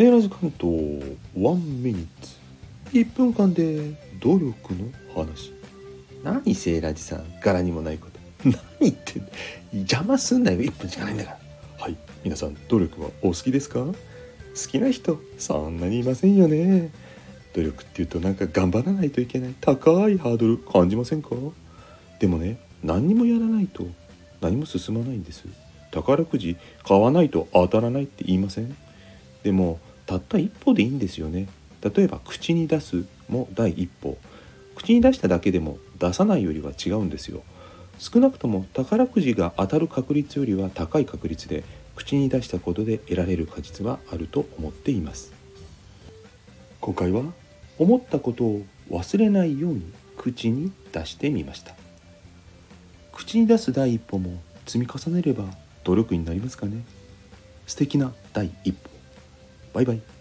セーラーズ関東ワンミニッツ。1分間で努力の話。何セーラージさん柄にもないこと。何言って邪魔すんなよ。1分しかないんだから。はい。皆さん努力はお好きですか？好きな人そんなにいませんよね。努力っていうとなんか頑張らないといけない。高いハードル感じませんか？でもね何にもやらないと何も進まないんです。宝くじ買わないと当たらないって言いません？でもたった一歩でいいんですよね。例えば口に出すも第一歩。口に出しただけでも出さないよりは違うんですよ。少なくとも宝くじが当たる確率よりは高い確率で口に出したことで得られる果実はあると思っています。今回は思ったことを忘れないように口に出してみました。口に出す第一歩も積み重ねれば努力になりますかね。素敵な第一歩。バイバイ。